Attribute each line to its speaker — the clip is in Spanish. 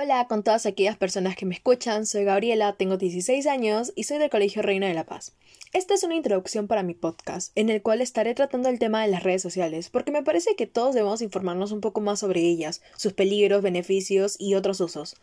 Speaker 1: Hola con todas aquellas personas que me escuchan, soy Gabriela, tengo 16 años y soy del Colegio Reina de la Paz. Esta es una introducción para mi podcast, en el cual estaré tratando el tema de las redes sociales, porque me parece que todos debemos informarnos un poco más sobre ellas, sus peligros, beneficios y otros usos.